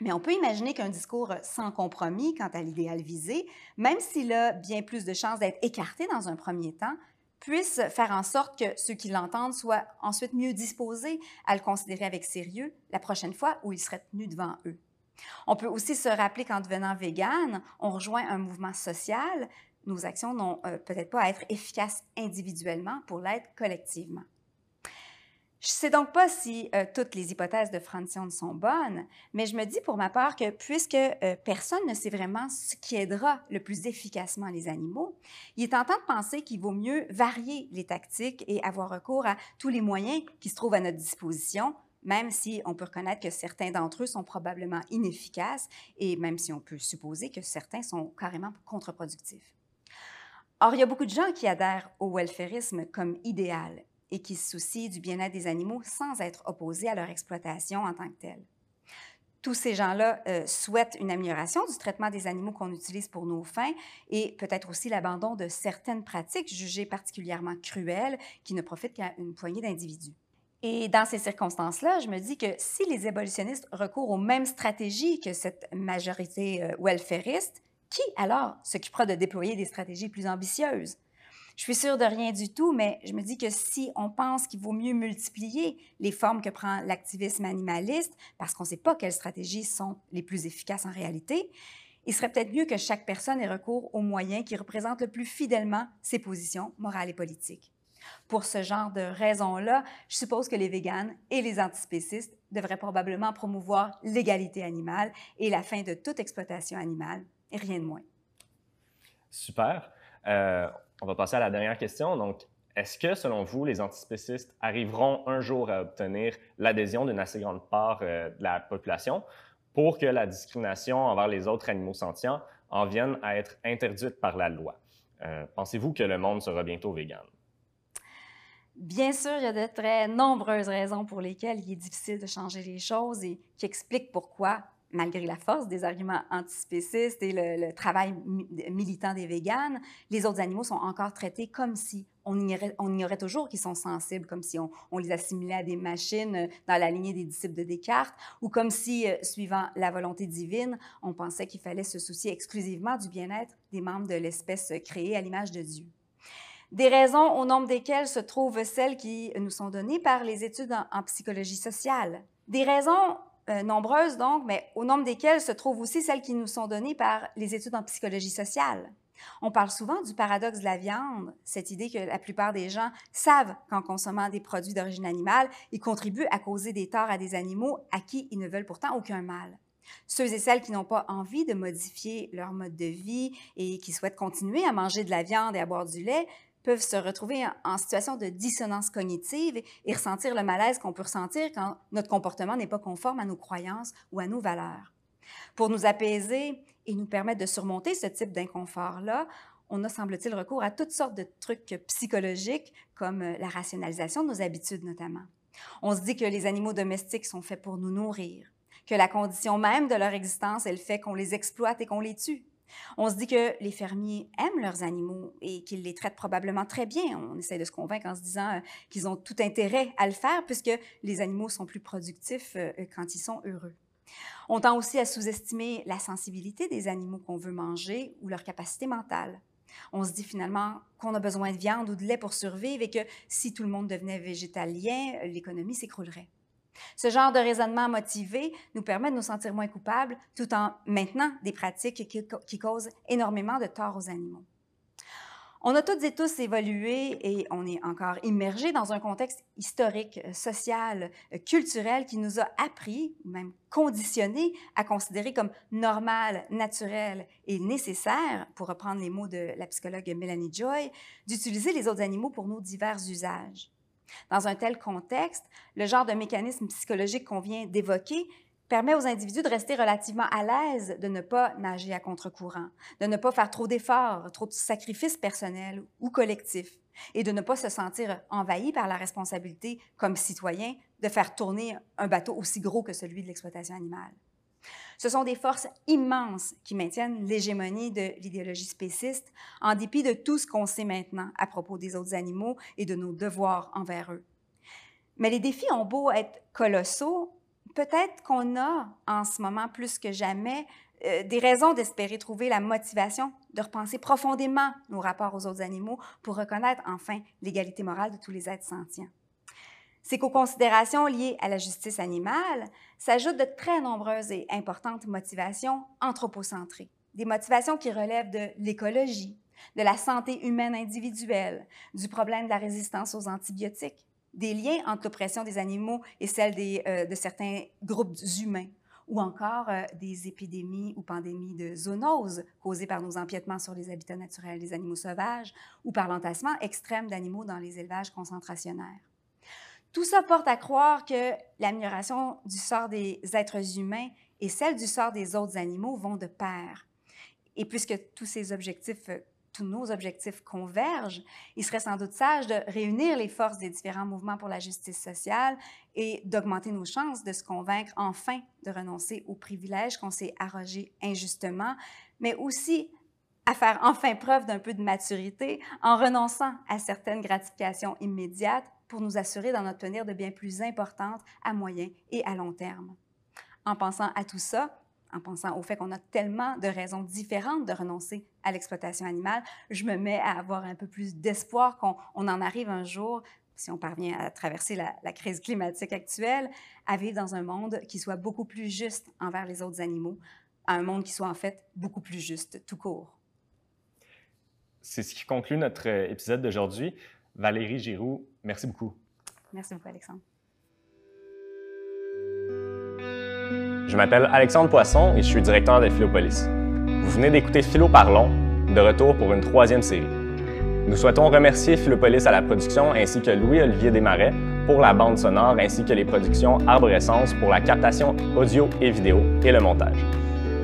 S2: Mais on peut imaginer qu'un discours sans compromis quant à l'idéal visé, même s'il a bien plus de chances d'être écarté dans un premier temps, puisse faire en sorte que ceux qui l'entendent soient ensuite mieux disposés à le considérer avec sérieux la prochaine fois où il serait tenu devant eux. On peut aussi se rappeler qu'en devenant vegan, on rejoint un mouvement social. Nos actions n'ont euh, peut-être pas à être efficaces individuellement pour l'être collectivement. Je ne sais donc pas si euh, toutes les hypothèses de Francione sont bonnes, mais je me dis pour ma part que puisque euh, personne ne sait vraiment ce qui aidera le plus efficacement les animaux, il est tentant de penser qu'il vaut mieux varier les tactiques et avoir recours à tous les moyens qui se trouvent à notre disposition, même si on peut reconnaître que certains d'entre eux sont probablement inefficaces et même si on peut supposer que certains sont carrément contre-productifs. Or, il y a beaucoup de gens qui adhèrent au welfarisme comme idéal et qui se soucient du bien-être des animaux sans être opposés à leur exploitation en tant que telle. Tous ces gens-là euh, souhaitent une amélioration du traitement des animaux qu'on utilise pour nos fins et peut-être aussi l'abandon de certaines pratiques jugées particulièrement cruelles qui ne profitent qu'à une poignée d'individus. Et dans ces circonstances-là, je me dis que si les abolitionnistes recourent aux mêmes stratégies que cette majorité euh, welfariste, qui alors s'occupera de déployer des stratégies plus ambitieuses? Je suis sûre de rien du tout, mais je me dis que si on pense qu'il vaut mieux multiplier les formes que prend l'activisme animaliste, parce qu'on ne sait pas quelles stratégies sont les plus efficaces en réalité, il serait peut-être mieux que chaque personne ait recours aux moyens qui représentent le plus fidèlement ses positions morales et politiques. Pour ce genre de raisons-là, je suppose que les véganes et les antispécistes devraient probablement promouvoir l'égalité animale et la fin de toute exploitation animale, et rien de moins.
S1: Super. Euh, on va passer à la dernière question. Donc, est-ce que, selon vous, les antispécistes arriveront un jour à obtenir l'adhésion d'une assez grande part euh, de la population pour que la discrimination envers les autres animaux sentients en vienne à être interdite par la loi? Euh, pensez-vous que le monde sera bientôt vegan?
S2: Bien sûr, il y a de très nombreuses raisons pour lesquelles il est difficile de changer les choses et qui expliquent pourquoi malgré la force des arguments antispécistes et le, travail militant des véganes, les autres animaux sont encore traités comme si on ignorait, toujours qu'ils sont sensibles, comme si on, les assimilait à des machines euh, dans la lignée des disciples de Descartes, ou comme si, euh, suivant la volonté divine, on pensait qu'il fallait se soucier exclusivement du bien-être des membres de l'espèce créée à l'image de Dieu. Des raisons au nombre desquelles se trouvent celles qui nous sont données par les études en, psychologie sociale. Des raisons euh, nombreuses donc, mais au nombre desquelles se trouvent aussi celles qui nous sont données par les études en psychologie sociale. On parle souvent du paradoxe de la viande, cette idée que la plupart des gens savent qu'en consommant des produits d'origine animale, ils contribuent à causer des torts à des animaux à qui ils ne veulent pourtant aucun mal. Ceux et celles qui n'ont pas envie de modifier leur mode de vie et qui souhaitent continuer à manger de la viande et à boire du lait peuvent se retrouver en situation de dissonance cognitive et ressentir le malaise qu'on peut ressentir quand notre comportement n'est pas conforme à nos croyances ou à nos valeurs. Pour nous apaiser et nous permettre de surmonter ce type d'inconfort-là, on a, semble-t-il, recours à toutes sortes de trucs psychologiques, comme euh, la rationalisation de nos habitudes notamment. On se dit que les animaux domestiques sont faits pour nous nourrir, que la condition même de leur existence est le fait qu'on les exploite et qu'on les tue. On se dit que les fermiers aiment leurs animaux et qu'ils les traitent probablement très bien. On essaie de se convaincre en se disant euh, qu'ils ont tout intérêt à le faire puisque les animaux sont plus productifs euh, quand ils sont heureux. On tend aussi à sous-estimer la sensibilité des animaux qu'on veut manger ou leur capacité mentale. On se dit finalement qu'on a besoin de viande ou de lait pour survivre et que si tout le monde devenait végétalien, l'économie s'écroulerait. Ce genre de raisonnement motivé nous permet de nous sentir moins coupables tout en maintenant des pratiques qui, causent énormément de tort aux animaux. On a toutes et tous évolué et on est encore immergé dans un contexte historique, social, culturel qui nous a appris, ou même conditionné, à considérer comme normal, naturel et nécessaire, pour reprendre les mots de la psychologue Melanie Joy, d'utiliser les autres animaux pour nos divers usages. Dans un tel contexte, le genre de mécanisme psychologique qu'on vient d'évoquer permet aux individus de rester relativement à l'aise de ne pas nager à contre-courant, de ne pas faire trop d'efforts, trop de sacrifices personnels ou collectifs, et de ne pas se sentir envahi par la responsabilité comme citoyen de faire tourner un bateau aussi gros que celui de l'exploitation animale. Ce sont des forces immenses qui maintiennent l'hégémonie de l'idéologie spéciste en dépit de tout ce qu'on sait maintenant à propos des autres animaux et de nos devoirs envers eux. Mais les défis ont beau être colossaux, peut-être qu'on a en ce moment plus que jamais euh, des raisons d'espérer trouver la motivation de repenser profondément nos rapports aux autres animaux pour reconnaître enfin l'égalité morale de tous les êtres sentients c'est qu'aux considérations liées à la justice animale s'ajoutent de très nombreuses et importantes motivations anthropocentrées, des motivations qui relèvent de l'écologie, de la santé humaine individuelle, du problème de la résistance aux antibiotiques, des liens entre l'oppression des animaux et celle euh, de certains groupes humains, ou encore euh, des épidémies ou pandémies de zoonoses causées par nos empiètements sur les habitats naturels des animaux sauvages ou par l'entassement extrême d'animaux dans les élevages concentrationnaires. Tout ça porte à croire que l'amélioration du sort des êtres humains et celle du sort des autres animaux vont de pair. Et puisque tous ces objectifs, tous nos objectifs convergent, il serait sans doute sage de réunir les forces des différents mouvements pour la justice sociale et d'augmenter nos chances de se convaincre enfin de renoncer aux privilèges qu'on s'est arrogés injustement, mais aussi à faire enfin preuve d'un peu de maturité en renonçant à certaines gratifications immédiates pour nous assurer d'en obtenir de bien plus importantes à moyen et à long terme. En pensant à tout ça, en pensant au fait qu'on a tellement de raisons différentes de renoncer à l'exploitation animale, je me mets à avoir un peu plus d'espoir qu'on en arrive un jour, si on parvient à traverser la, crise climatique actuelle, à vivre dans un monde qui soit beaucoup plus juste envers les autres animaux, un monde qui soit en fait beaucoup plus juste tout court.
S1: C'est ce qui conclut notre euh, épisode d'aujourd'hui. Valérie Giroux, merci beaucoup.
S2: Merci beaucoup, Alexandre.
S1: Je m'appelle Alexandre Poisson et je suis directeur de Philopolis. Vous venez d'écouter Philo Parlons, de retour pour une troisième série. Nous souhaitons remercier Philopolis à la production ainsi que Louis-Olivier Desmarais pour la bande sonore ainsi que les productions Arborescence pour la captation audio et vidéo et le montage.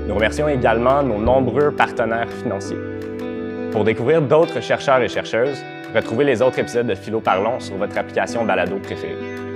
S1: Nous remercions également nos nombreux partenaires financiers. Pour découvrir d'autres chercheurs et chercheuses, Retrouvez les autres épisodes de Philo Parlons sur votre application balado préférée.